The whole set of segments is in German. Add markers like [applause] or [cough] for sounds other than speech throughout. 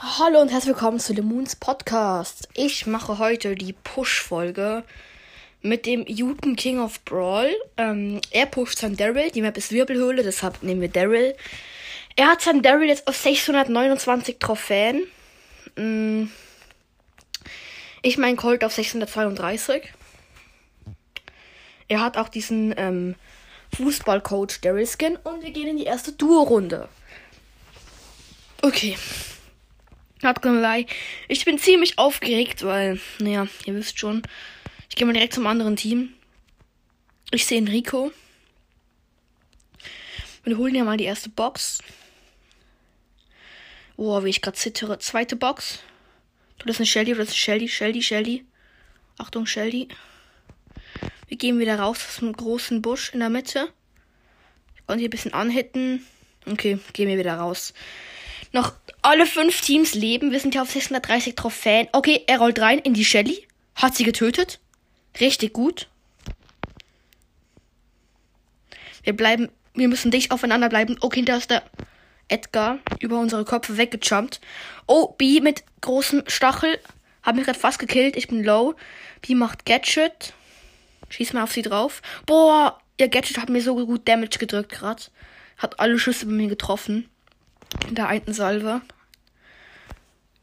Hallo und herzlich willkommen zu Lemons Podcast. Ich mache heute die Push-Folge mit dem Juten King of Brawl. Ähm, er pusht sein Daryl, die Map ist Wirbelhöhle, deshalb nehmen wir Daryl. Er hat sein Daryl jetzt auf 629 Trophäen. Mm. Ich mein Colt auf 632. Er hat auch diesen ähm, Fußballcoach Daryl Skin und wir gehen in die erste Duo-Runde. Okay. Lie. Ich bin ziemlich aufgeregt, weil, naja, ihr wisst schon. Ich gehe mal direkt zum anderen Team. Ich sehe Enrico. Wir holen ja mal die erste Box. Boah, wie ich gerade zittere. Zweite Box. Das ist eine Shelly, das ist Shelly, Shelly, Shelly. Achtung, Shelly. Wir gehen wieder raus aus dem großen Busch in der Mitte. Ich konnte hier ein bisschen anhitten. Okay, gehen wir wieder raus. Noch alle fünf Teams leben. Wir sind ja auf 630 Trophäen. Okay, er rollt rein in die Shelly. Hat sie getötet. Richtig gut. Wir bleiben, wir müssen dicht aufeinander bleiben. Okay, da ist der Edgar über unsere Köpfe weggejumpt. Oh, B mit großem Stachel. Hab mich gerade fast gekillt. Ich bin low. B macht Gadget. Schieß mal auf sie drauf. Boah, ihr Gadget hat mir so gut Damage gedrückt gerade. Hat alle Schüsse bei mir getroffen. In der einen Salve.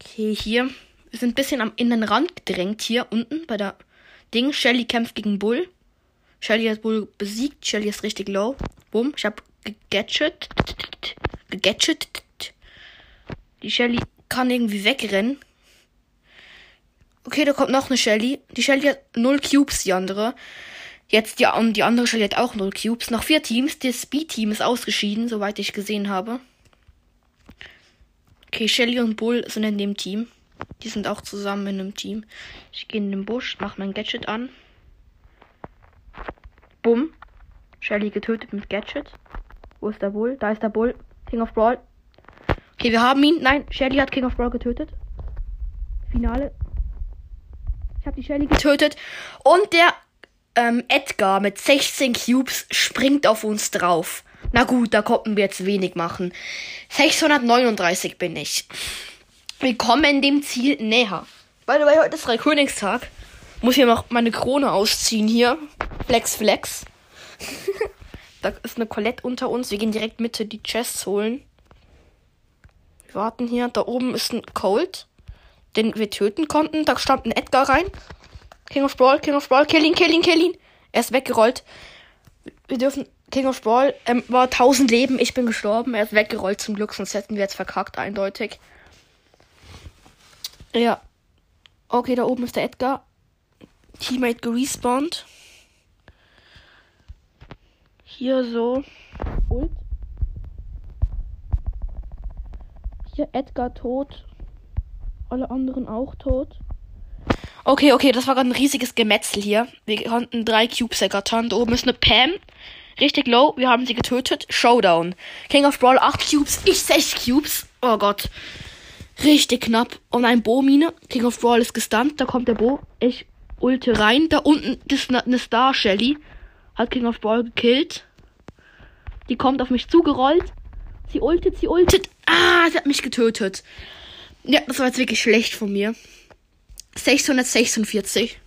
Okay, hier. Wir sind ein bisschen am in den Rand gedrängt hier unten bei der Ding. Shelly kämpft gegen Bull. Shelly hat Bull besiegt. Shelly ist richtig low. Bumm. Ich hab gegatchet. Gegatchet. Die Shelly kann irgendwie wegrennen. Okay, da kommt noch eine Shelly. Die Shelly hat null Cubes, die andere. Jetzt die, die andere Shelly hat auch null Cubes. Noch vier Teams. Das Speed-Team ist ausgeschieden, soweit ich gesehen habe. Okay, Shelly und Bull sind in dem Team. Die sind auch zusammen in einem Team. Ich gehe in den Busch, mach mein Gadget an. Bumm. Shelly getötet mit Gadget. Wo ist der Bull? Da ist der Bull. King of Brawl. Okay, wir haben ihn. Nein, Shelly hat King of Brawl getötet. Finale. Ich habe die Shelly getötet. Und der ähm, Edgar mit 16 Cubes springt auf uns drauf. Na gut, da konnten wir jetzt wenig machen. 639 bin ich. Wir kommen dem Ziel näher. By the way, heute ist Dreikönigstag. Muss hier noch meine Krone ausziehen hier. Flex, flex. [laughs] da ist eine Colette unter uns. Wir gehen direkt Mitte die Chests holen. Wir warten hier. Da oben ist ein Cold, den wir töten konnten. Da stand ein Edgar rein. King of Brawl, King of Brawl, kill ihn, kill ihn, kill ihn. Er ist weggerollt. Wir dürfen King of Brawl ähm, war 1000 Leben. Ich bin gestorben. Er ist weggerollt zum Glück, sonst hätten wir jetzt verkackt, eindeutig. Ja. Okay, da oben ist der Edgar. Teammate gerespawnt. Hier so. Ult. Hier Edgar tot. Alle anderen auch tot. Okay, okay, das war gerade ein riesiges Gemetzel hier. Wir konnten drei Cubes ergattern. Da oben ist eine Pam. Richtig low. Wir haben sie getötet. Showdown. King of Brawl 8 Cubes. Ich 6 Cubes. Oh Gott. Richtig knapp. Und ein Bo-Mine. King of Brawl ist gestunt. Da kommt der Bo. Ich ulte rein. Da unten ist eine Star Shelly. Hat King of Brawl gekillt. Die kommt auf mich zugerollt. Sie ultet, sie ultet. Ah, sie hat mich getötet. Ja, das war jetzt wirklich schlecht von mir. 646.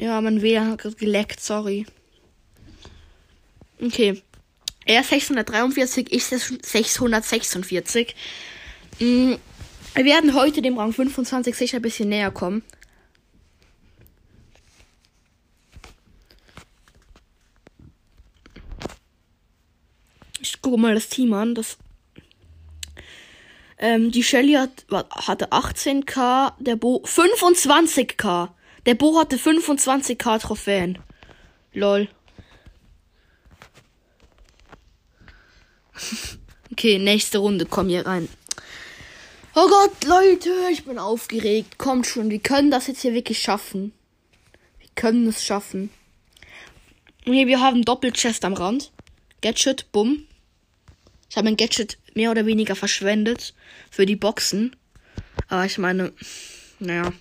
Ja, mein WLAN hat geleckt, sorry. Okay. Er 643, ich 646. Mm, wir werden heute dem Rang 25 sicher ein bisschen näher kommen. Ich gucke mal das Team an. Das ähm, die Shelly hat, hatte 18k, der Bo 25k. Der Bo hatte 25k Trophäen. Lol. [laughs] okay, nächste Runde, komm hier rein. Oh Gott, Leute, ich bin aufgeregt. Kommt schon, wir können das jetzt hier wirklich schaffen. Wir können es schaffen. Okay, wir haben Doppelchest am Rand. Gadget, bumm. Ich habe mein Gadget mehr oder weniger verschwendet für die Boxen. Aber ich meine, naja.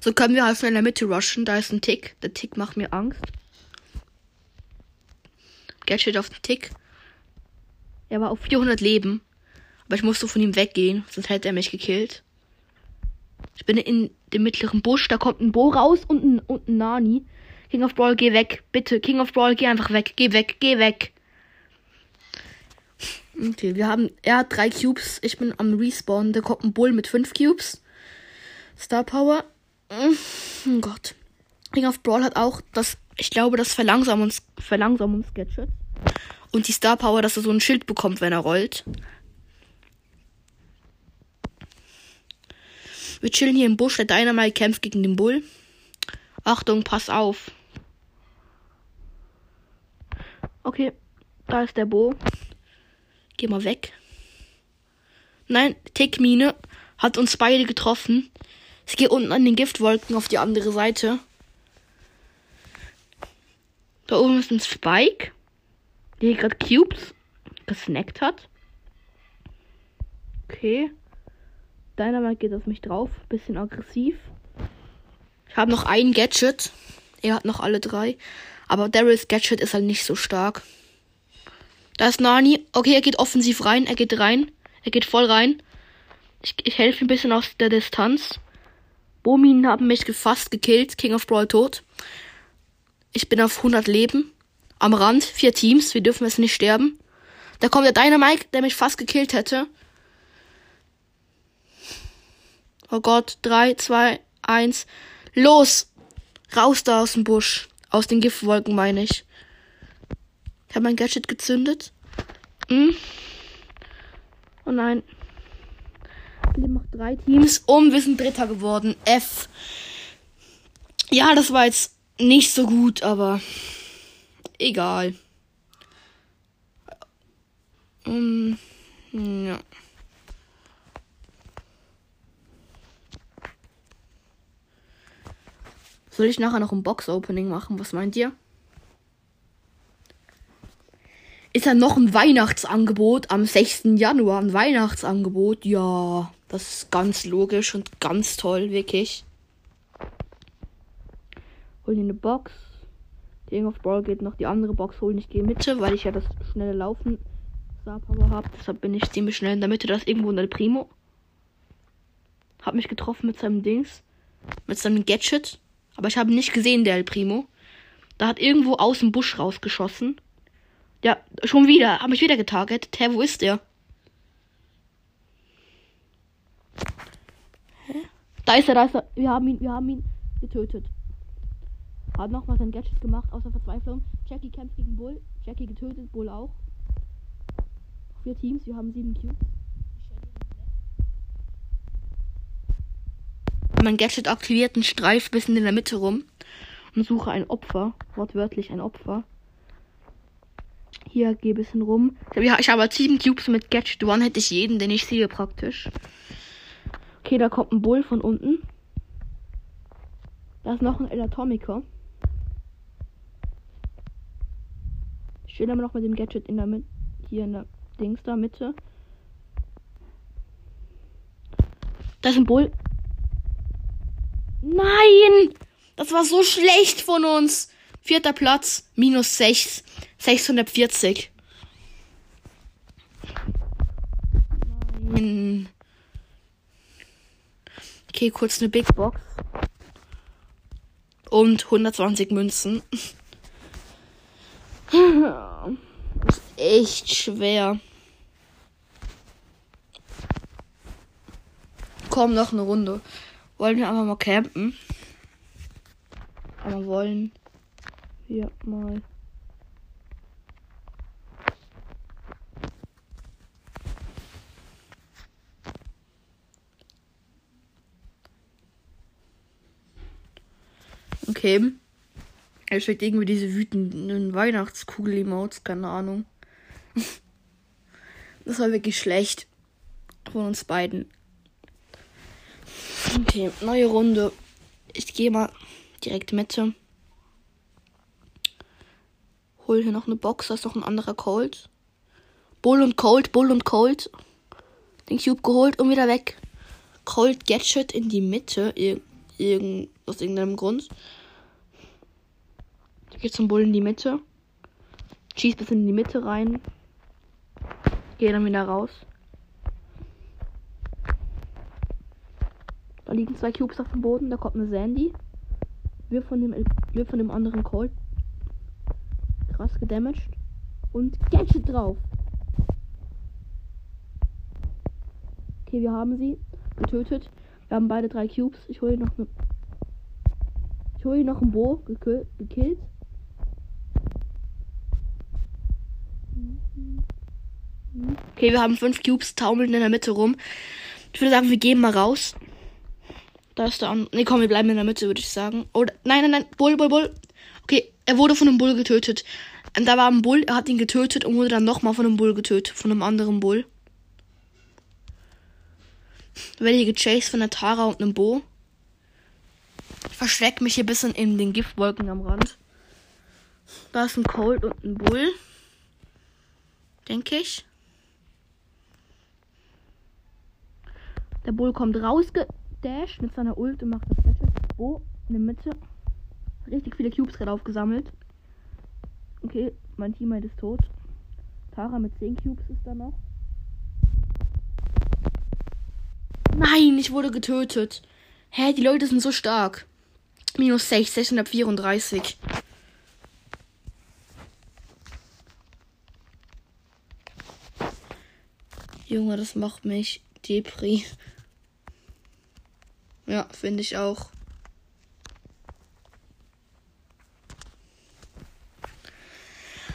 So können wir halt in der Mitte rushen. Da ist ein Tick. Der Tick macht mir Angst. Gadget auf den Tick. Er war auf 400 Leben. Aber ich musste von ihm weggehen, sonst hätte er mich gekillt. Ich bin in dem mittleren Busch, da kommt ein Bo raus und ein, und ein Nani. King of Brawl, geh weg. Bitte, King of Brawl, geh einfach weg. Geh weg, geh weg. Okay, wir haben. Er hat drei Cubes. Ich bin am Respawn. Da kommt ein Bull mit fünf Cubes. Star Power. Oh Gott. King of Brawl hat auch das, ich glaube, das Verlangsamungs Verlangsamungs-Gadget. Und die Star Power, dass er so ein Schild bekommt, wenn er rollt. Wir chillen hier im Busch. Der Dynamite kämpft gegen den Bull. Achtung, pass auf. Okay, da ist der Bo. Geh mal weg. Nein, Tickmine hat uns beide getroffen. Ich gehe unten an den Giftwolken auf die andere Seite. Da oben ist ein Spike, der gerade Cubes gesnackt hat. Okay. Dynamite geht auf mich drauf. Bisschen aggressiv. Ich habe noch ein Gadget. Er hat noch alle drei. Aber Daryls Gadget ist halt nicht so stark. Da ist Nani. Okay, er geht offensiv rein. Er geht rein. Er geht voll rein. Ich, ich helfe ein bisschen aus der Distanz. Bomin haben mich fast gekillt. King of Brawl tot. Ich bin auf 100 Leben. Am Rand. Vier Teams. Wir dürfen jetzt nicht sterben. Da kommt der Dynamite, der mich fast gekillt hätte. Oh Gott. 3, 2, 1. Los! Raus da aus dem Busch. Aus den Giftwolken meine ich. Ich habe mein Gadget gezündet. Hm? Oh nein. Wir macht drei Teams um. Wir sind Dritter geworden. F. Ja, das war jetzt nicht so gut, aber egal. Um, ja. Soll ich nachher noch ein Box-Opening machen? Was meint ihr? Ist da noch ein Weihnachtsangebot am 6. Januar? Ein Weihnachtsangebot? Ja, das ist ganz logisch und ganz toll, wirklich. Hol dir eine Box. King of Brawl geht noch die andere Box holen. Ich gehe Mitte, weil ich ja das schnelle Laufen Star Power habe. Deshalb bin ich ziemlich schnell in der Mitte. Das ist irgendwo ein Primo. Hab mich getroffen mit seinem Dings. Mit seinem Gadget. Aber ich habe nicht gesehen, der El Primo. Da hat irgendwo aus dem Busch rausgeschossen. Ja, schon wieder. Habe ich wieder getarget. Hä, wo ist der? Da ist er, da ist er. Wir haben ihn, wir haben ihn getötet. Hat nochmal sein Gadget gemacht, außer Verzweiflung. Jackie kämpft gegen Bull. Jackie getötet, Bull auch. Vier Teams, wir haben sieben Cubes. Mein Gadget aktiviert einen Streif bisschen in der Mitte rum und suche ein Opfer. Wortwörtlich ein Opfer. Hier gehe ein bisschen rum. Ich habe, ich habe sieben Cubes mit Gadget One, hätte ich jeden, den ich sehe praktisch. Okay, da kommt ein Bull von unten. Da ist noch ein Elatomiker. Ich stehe immer noch mit dem Gadget in der Mitte. Hier in der Dings da Mitte. Da ist ein Bull. Nein! Das war so schlecht von uns. Vierter Platz, minus 6, 640. Nein. Okay, kurz eine Big Box. Und 120 Münzen. Ist echt schwer. Komm, noch eine Runde. Wollen wir einfach mal campen? Aber wollen wir mal. Okay. Er schickt irgendwie diese wütenden Weihnachtskugel-Emotes, keine Ahnung. [laughs] Das war wirklich schlecht. Von uns beiden. Okay, neue Runde. Ich gehe mal direkt Mitte. Hol hier noch eine Box, da ist noch ein anderer Cold. Bull und Cold, Bull und Cold. Den Cube geholt und wieder weg. Cold Gadget in die Mitte. Ir irgend, aus irgendeinem Grund. Geht zum Bull in die Mitte. Schieß bis in die Mitte rein. Gehe dann wieder raus. Da liegen zwei Cubes auf dem Boden. Da kommt eine Sandy. Wir von dem, wir von dem anderen Colt. Krass gedamaged. Und Gadget drauf. Okay, wir haben sie getötet. Wir haben beide drei Cubes. Ich hole noch eine. Ich hole noch ein Bo gekillt. Okay, wir haben fünf Cubes, taumeln in der Mitte rum. Ich würde sagen, wir gehen mal raus. Da ist der andere. Ne, komm, wir bleiben in der Mitte, würde ich sagen. Oder. Nein, nein, nein. Bull, Bull, Bull. Okay, er wurde von einem Bull getötet. Und da war ein Bull, er hat ihn getötet und wurde dann nochmal von einem Bull getötet. Von einem anderen Bull. Werde hier gechased von der Tara und einem Bo. Ich verstecke mich hier ein bisschen in den Giftwolken am Rand. Da ist ein Cold und ein Bull. Denke ich. Der Bull kommt rausgedasht mit seiner Ult und macht das Gadget. Oh, in der Mitte. Richtig viele Cubes gerade aufgesammelt. Okay, mein Teammate ist tot. Tara mit 10 Cubes ist da noch. Nein, ich wurde getötet. Hä, die Leute sind so stark. Minus 6, 634. Junge, das macht mich Depri. Ja, finde ich auch.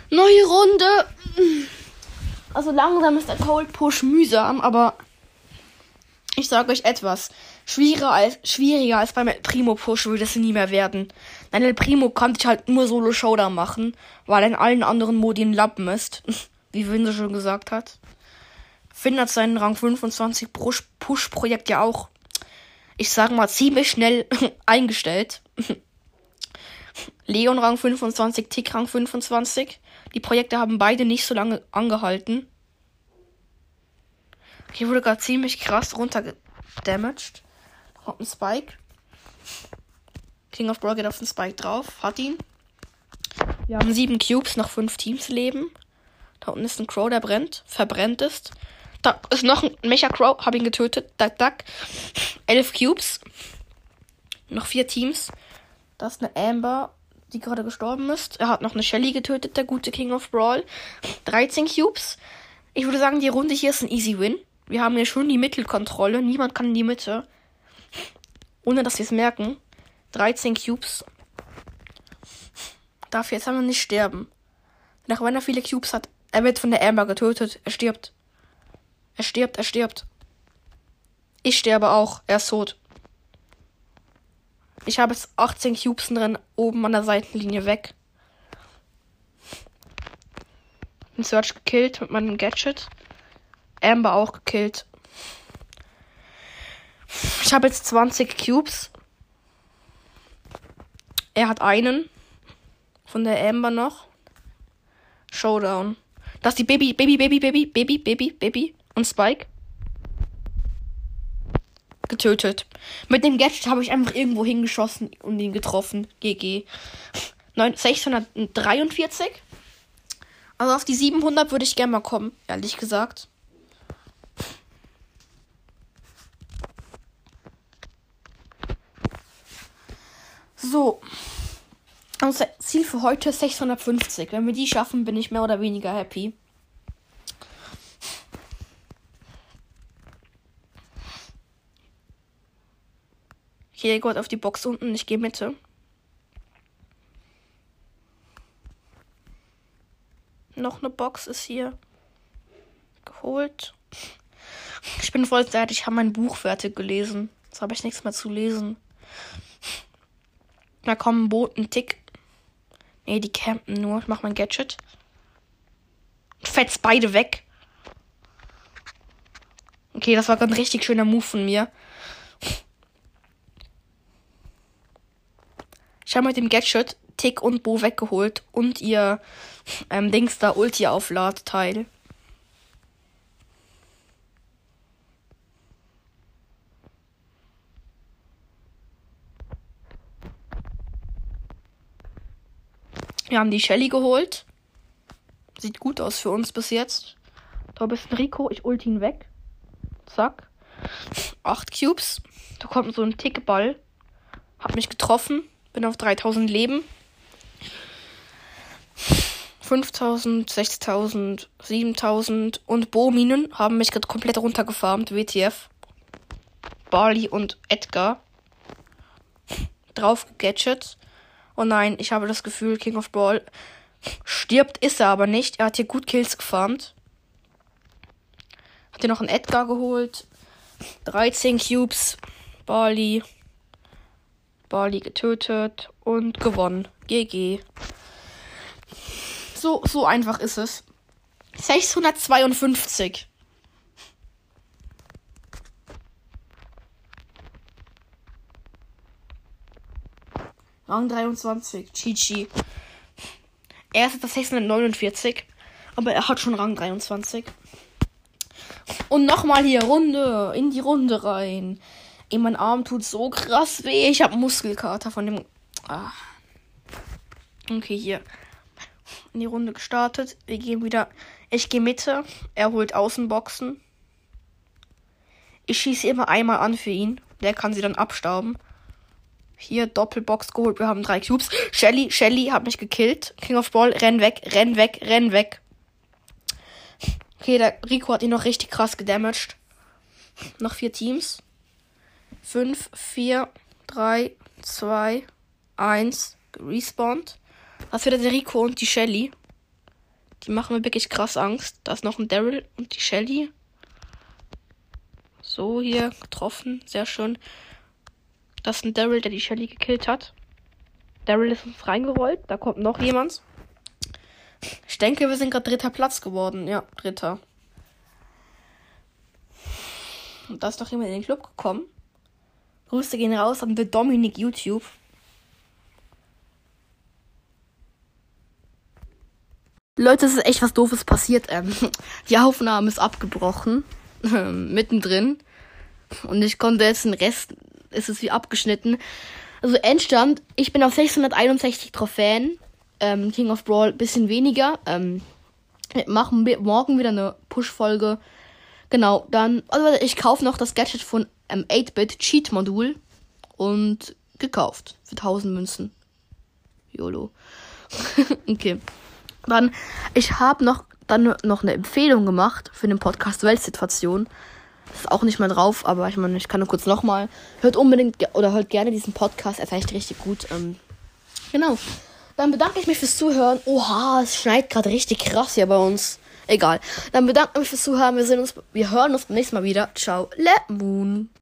Neue Runde. Also langsam ist der Cold Push mühsam, aber ich sage euch etwas. Schwieriger als, schwieriger als beim Primo Push würde es nie mehr werden. Nein, El Primo konnte ich halt nur Solo Showdown machen, weil in allen anderen Modi ein Lappen ist. [laughs] Wie Winse schon gesagt hat. Finn hat seinen Rang 25 Push-Projekt ja auch, ich sag mal, ziemlich schnell [laughs] eingestellt. Leon Rang 25, Tick Rang 25. Die Projekte haben beide nicht so lange angehalten. Hier wurde gerade ziemlich krass runtergedamaged. Da kommt ein Spike. King of Brawl geht auf den Spike drauf. Hat ihn. Wir haben sieben Cubes, noch fünf Teams leben. Da unten ist ein Crow, der brennt. Verbrennt ist. Da ist noch ein Mecha Crow. Hab ihn getötet. Duck, duck. Elf Cubes. Noch vier Teams. Da ist eine Amber, die gerade gestorben ist. Er hat noch eine Shelly getötet, der gute King of Brawl. 13 Cubes. Ich würde sagen, die Runde hier ist ein Easy Win. Wir haben hier schon die Mittelkontrolle. Niemand kann in die Mitte. Ohne dass wir es merken. 13 Cubes. Darf jetzt aber nicht sterben. Nach wenn er viele Cubes hat, er wird von der Amber getötet. Er stirbt. Er stirbt, er stirbt. Ich sterbe auch. Er ist tot. Ich habe jetzt 18 Cubes drin, oben an der Seitenlinie weg. Den Search gekillt mit meinem Gadget. Amber auch gekillt. Ich habe jetzt 20 Cubes. Er hat einen. Von der Amber noch. Showdown. Das ist die Baby, Baby, Baby, Baby, Baby, Baby, Baby und Spike. Getötet. Mit dem Gadget habe ich einfach irgendwo hingeschossen und ihn getroffen. GG. 643. Also auf die 700 würde ich gerne mal kommen, ehrlich gesagt. So. Unser Ziel für heute ist 650. Wenn wir die schaffen, bin ich mehr oder weniger happy. Hier geht auf die Box unten. Ich gehe Mitte. Noch eine Box ist hier geholt. Ich bin voll fertig. Ich habe mein Buch fertig gelesen. Jetzt habe ich nichts mehr zu lesen. Da kommen Boten, Tick. Nee, die campen nur. Ich mach mein Gadget. Fetz beide weg. Okay, das war ein richtig schöner Move von mir. Ich habe mit dem Gadget Tick und Bo weggeholt und ihr ähm, Dings da Ulti aufladteil. Wir haben die Shelly geholt. Sieht gut aus für uns bis jetzt. Da bist ein Rico. Ich ulti ihn weg. Zack. Acht Cubes. Da kommt so ein Tickball. Hab mich getroffen. Bin auf 3000 Leben. 5000, 6000, 7000 und Bo-Minen haben mich gerade komplett runtergefarmt. WTF. Barley und Edgar. Drauf gegadget. Oh nein, ich habe das Gefühl, King of Brawl stirbt, ist er aber nicht. Er hat hier gut Kills gefarmt. Hat hier noch einen Edgar geholt. 13 Cubes. Barley. Barley getötet und gewonnen. GG. So, so einfach ist es. 652. Rang 23. GG. Er ist das 649. Aber er hat schon Rang 23. Und nochmal hier Runde. In die Runde rein. Ey, mein Arm tut so krass weh. Ich habe Muskelkater von dem. Ah. Okay, hier in die Runde gestartet. Wir gehen wieder. Ich gehe Mitte. Er holt Außenboxen. Ich schieße immer einmal an für ihn. Der kann sie dann abstauben. Hier Doppelbox geholt. Wir haben drei Cubes. Shelly, Shelly hat mich gekillt. King of Ball, renn weg, renn weg, renn weg. Okay, der Rico hat ihn noch richtig krass gedamaged. Noch vier Teams. Fünf, vier, drei, zwei, eins. Respawned. Das wieder der Rico und die Shelly. Die machen mir wirklich krass Angst. Da ist noch ein Daryl und die Shelly. So, hier getroffen. Sehr schön. Das ist ein Daryl, der die Shelly gekillt hat. Daryl ist uns reingerollt. Da kommt noch jemand. Ich denke, wir sind gerade dritter Platz geworden. Ja, dritter. Und da ist noch jemand in den Club gekommen. Grüße gehen raus an The Dominic YouTube. Leute, es ist echt was Doofes passiert. Ähm, [laughs] die Aufnahme ist abgebrochen. Ähm, mittendrin. Und ich konnte jetzt den Rest, ist es wie abgeschnitten. Also Endstand, ich bin auf 661 Trophäen. Ähm, King of Brawl bisschen weniger. Ähm, wir machen morgen wieder eine Push-Folge. Genau, dann, also ich kaufe noch das Gadget von ähm, 8-Bit Cheat Modul. Und gekauft. Für 1000 Münzen. YOLO. [laughs] okay. Dann, ich habe noch dann noch eine Empfehlung gemacht für den Podcast Weltsituation. Ist auch nicht mal drauf, aber ich meine, ich kann nur kurz nochmal. Hört unbedingt oder hört gerne diesen Podcast, er ist richtig gut. Ähm, genau. Dann bedanke ich mich fürs Zuhören. Oha, es schneit gerade richtig krass hier bei uns. Egal. Dann bedanke ich mich fürs Zuhören. Wir sehen uns, wir hören uns beim nächsten Mal wieder. Ciao, Le Moon.